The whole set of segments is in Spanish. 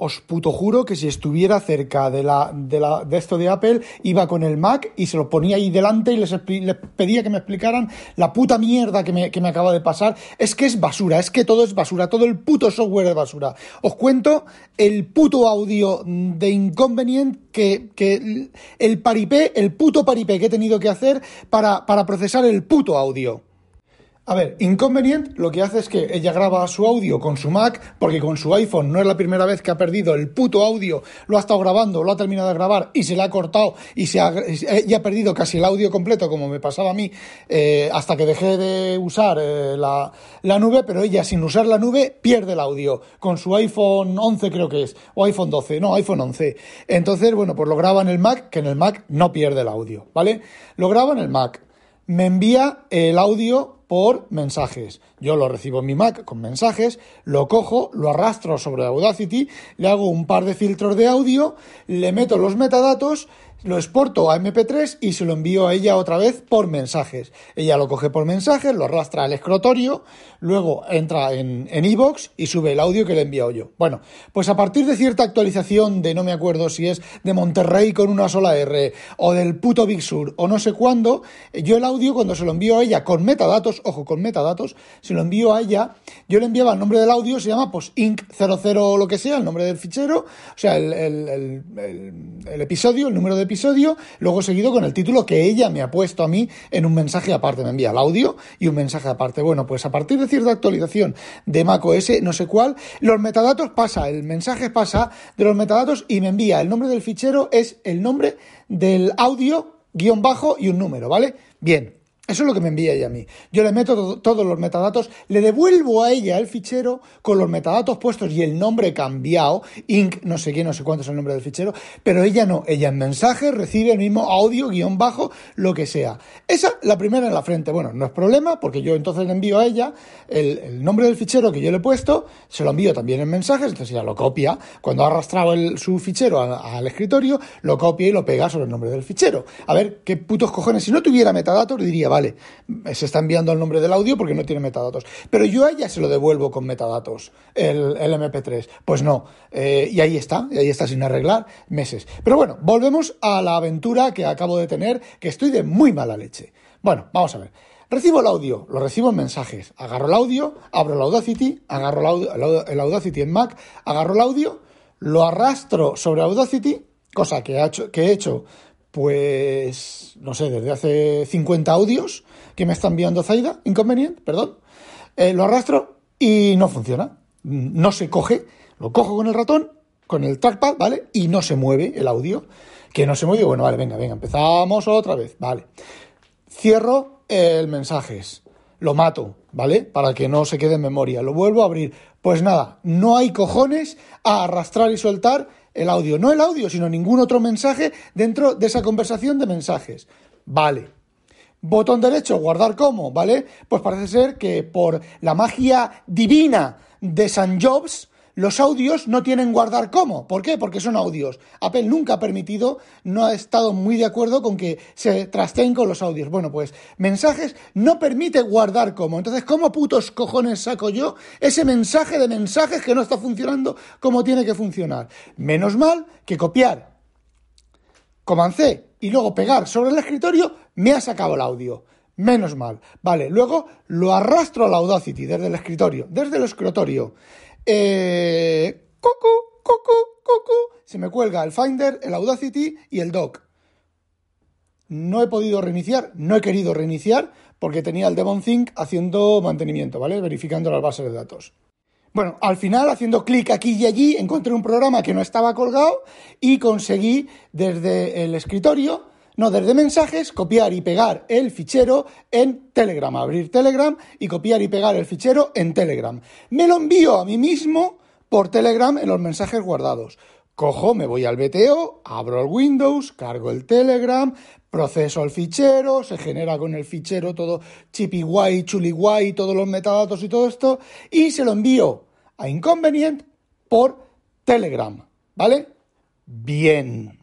Os puto juro que si estuviera cerca de, la, de, la, de esto de Apple, iba con el Mac y se lo ponía ahí delante y les, les pedía que me explicaran la puta mierda que me, que me acaba de pasar. Es que es basura, es que todo es basura, todo el puto software es basura. Os cuento el puto audio de Inconvenient que, que el paripé, el puto paripé que he tenido que hacer para, para procesar el puto audio. A ver, Inconvenient lo que hace es que ella graba su audio con su Mac, porque con su iPhone no es la primera vez que ha perdido el puto audio, lo ha estado grabando, lo ha terminado de grabar y se le ha cortado y se ha, ella ha perdido casi el audio completo, como me pasaba a mí, eh, hasta que dejé de usar eh, la, la nube, pero ella sin usar la nube pierde el audio, con su iPhone 11 creo que es, o iPhone 12, no, iPhone 11. Entonces, bueno, pues lo graba en el Mac, que en el Mac no pierde el audio, ¿vale? Lo graba en el Mac, me envía el audio por mensajes. Yo lo recibo en mi Mac con mensajes, lo cojo, lo arrastro sobre Audacity, le hago un par de filtros de audio, le meto los metadatos, lo exporto a MP3 y se lo envío a ella otra vez por mensajes. Ella lo coge por mensajes, lo arrastra al escritorio, luego entra en en iVoox y sube el audio que le he enviado yo. Bueno, pues a partir de cierta actualización de no me acuerdo si es de Monterrey con una sola R o del puto Big Sur o no sé cuándo, yo el audio cuando se lo envío a ella con metadatos, ojo, con metadatos, se lo envío a ella, yo le enviaba el nombre del audio, se llama pues inc00 o lo que sea, el nombre del fichero, o sea, el- el- el- el episodio, el número de episodio, luego seguido con el título que ella me ha puesto a mí en un mensaje aparte, me envía el audio y un mensaje aparte. Bueno, pues a partir de cierta actualización de macOS, no sé cuál, los metadatos pasa, el mensaje pasa de los metadatos y me envía el nombre del fichero, es el nombre del audio, guion bajo y un número, ¿vale? Bien. Eso es lo que me envía ella a mí. Yo le meto to- todos los metadatos, le devuelvo a ella el fichero con los metadatos puestos y el nombre cambiado, inc, no sé qué, no sé cuánto es el nombre del fichero, pero ella no, ella en mensaje recibe el mismo audio, guion bajo, lo que sea. Esa, la primera en la frente, bueno, no es problema, porque yo entonces le envío a ella el, nombre del fichero que yo le he puesto, se lo envío también en mensajes, entonces ella lo copia, cuando ha arrastrado su fichero al, al escritorio, lo copia y lo pega sobre el nombre del fichero. A ver, qué putos cojones, si no tuviera metadatos, diría, vale, se está enviando el nombre del audio porque no tiene metadatos. Pero yo a ella se lo devuelvo con metadatos, el, el MP3. Pues no, eh, y ahí está, y ahí está sin arreglar meses. Pero bueno, volvemos a la aventura que acabo de tener, que estoy de muy mala leche. Bueno, vamos a ver. Recibo el audio, lo recibo en mensajes. Agarro el audio, abro el Audacity, agarro el, Audacity en Mac, agarro el audio, lo arrastro sobre Audacity, cosa que, que he hecho, pues, no sé, desde hace 50 audios que me está enviando Zaida, inconveniente, perdón. Eh, lo arrastro y no funciona. No se coge, lo cojo con el ratón, con el trackpad, ¿vale? Y no se mueve el audio. Que no se mueve, bueno, vale, venga, venga, empezamos otra vez, vale. Cierro el mensajes, lo mato, ¿vale? Para que no se quede en memoria. Lo vuelvo a abrir. Pues nada, no hay cojones a arrastrar y soltar el audio. No el audio, sino ningún otro mensaje dentro de esa conversación de mensajes. Vale. Botón derecho, guardar como, ¿vale? Pues parece ser que por la magia divina de San Jobs, los audios no tienen guardar como. ¿Por qué? Porque son audios. Apple nunca ha permitido, no ha estado muy de acuerdo con que se trasteen con los audios. Bueno, pues mensajes no permite guardar como. Entonces, ¿cómo putos cojones saco yo ese mensaje de mensajes que no está funcionando como tiene que funcionar? Menos mal que copiar Command C y luego pegar sobre el escritorio, me ha sacado el audio. Menos mal. Vale, luego lo arrastro a la Audacity desde el escritorio, desde el escritorio. Eh, cucu, cucu. Se me cuelga el Finder, el Audacity y el Dock. No he podido reiniciar, no he querido reiniciar porque tenía el Devon Think haciendo mantenimiento, ¿vale? Verificando las bases de datos. Bueno, al final, haciendo clic aquí y allí, encontré un programa que no estaba colgado y conseguí desde el escritorio, no, desde mensajes, copiar y pegar el fichero en Telegram, abrir Telegram y copiar y pegar el fichero en Telegram. Me lo envío a mí mismo por Telegram en los mensajes guardados. Cojo, me voy al BTO, abro el Windows, cargo el Telegram, proceso el fichero, se genera con el fichero todo chippy guay, chuli guay, todos los metadatos y todo esto, y se lo envío a Inconvenient por Telegram, ¿vale? Bien.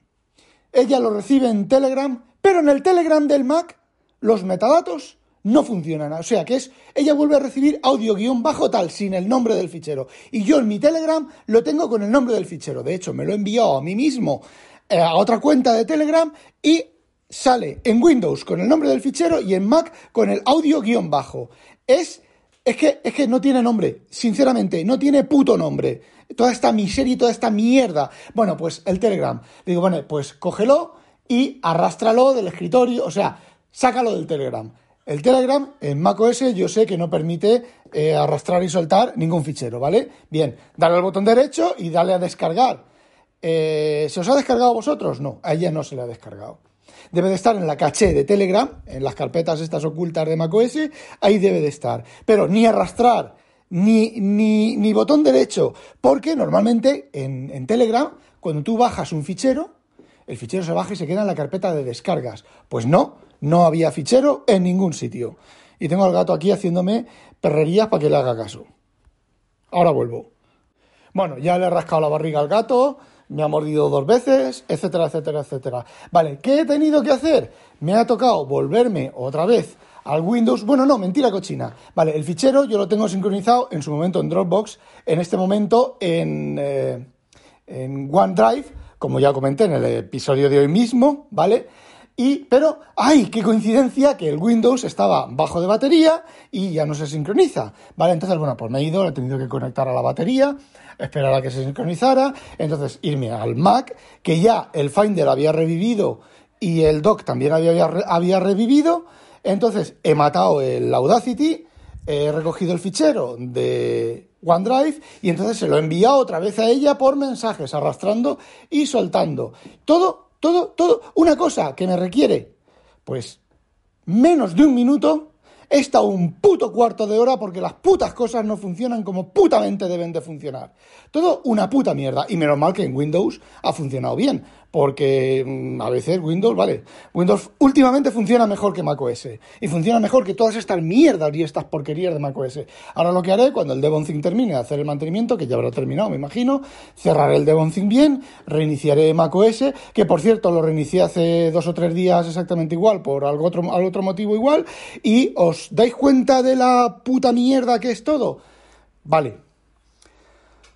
Ella lo recibe en Telegram, pero en el Telegram del Mac los metadatos no funcionan. O sea que es, ella vuelve a recibir audio guion bajo tal, sin el nombre del fichero. Y yo en mi Telegram lo tengo con el nombre del fichero. De hecho, me lo he enviado a mí mismo eh, a otra cuenta de Telegram y sale en Windows con el nombre del fichero y en Mac con el audio guion bajo. Es, es, que, es que no tiene nombre, sinceramente, no tiene puto nombre. Toda esta miseria y toda esta mierda. Bueno, pues el Telegram. Digo, bueno, pues cógelo y arrástralo del escritorio, o sea, sácalo del Telegram. El Telegram en macOS yo sé que no permite eh, arrastrar y soltar ningún fichero, ¿vale? Bien, dale al botón derecho y dale a descargar. Eh, ¿Se os ha descargado a vosotros? No, a ella no se le ha descargado. Debe de estar en la caché de Telegram, en las carpetas estas ocultas de macOS, ahí debe de estar. Pero ni arrastrar, ni, ni, ni botón derecho, porque normalmente en, en Telegram, cuando tú bajas un fichero, el fichero se baja y se queda en la carpeta de descargas. Pues no, no había fichero en ningún sitio. Y tengo al gato aquí haciéndome perrerías para que le haga caso. Ahora vuelvo. Bueno, ya le he rascado la barriga al gato, me ha mordido dos veces, etcétera, etcétera, etcétera. Vale, ¿qué he tenido que hacer? Me ha tocado volverme otra vez al Windows. Bueno, no, mentira cochina. Vale, el fichero yo lo tengo sincronizado en su momento en Dropbox, en este momento en, eh, en OneDrive, como ya comenté en el episodio de hoy mismo, ¿vale? Y, pero, ¡ay! ¡Qué coincidencia! Que el Windows estaba bajo de batería y ya no se sincroniza. ¿Vale? Entonces, bueno, pues me he ido, le he tenido que conectar a la batería, esperar a que se sincronizara. Entonces, irme al Mac, que ya el Finder había revivido y el Dock también había, había revivido. Entonces, he matado el Audacity, he recogido el fichero de OneDrive y entonces se lo he enviado otra vez a ella por mensajes, arrastrando y soltando. Todo todo, todo, una cosa que me requiere, pues, menos de un minuto, he estado un puto cuarto de hora porque las putas cosas no funcionan como putamente deben de funcionar. Todo una puta mierda. Y menos mal que en Windows ha funcionado bien porque mm, a veces Windows, vale, Windows últimamente funciona mejor que macOS y funciona mejor que todas estas mierdas y estas porquerías de macOS. Ahora lo que haré cuando el Devonthing termine de hacer el mantenimiento, que ya habrá terminado, me imagino, cerraré el Devonthing bien, reiniciaré macOS, que por cierto lo reinicié hace dos o tres días exactamente igual, por algo otro, al otro motivo igual, y os dais cuenta de la puta mierda que es todo. Vale.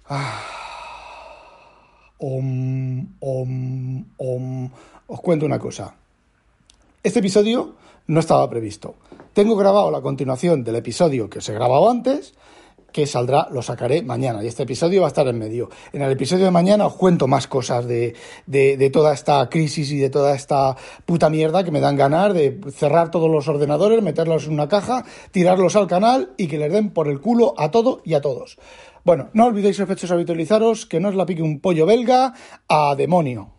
Ah. Os cuento una cosa. Este episodio no estaba previsto. Tengo grabado la continuación del episodio que os he grabado antes, que saldrá, lo sacaré mañana. Y este episodio va a estar en medio. En el episodio de mañana os cuento más cosas de, de, de toda esta crisis y de toda esta puta mierda que me dan ganar de cerrar todos los ordenadores, meterlos en una caja, tirarlos al canal y que les den por el culo a todo y a todos. Bueno, no olvidéis, efectos habitualizaros, que no os la pique un pollo belga a demonio.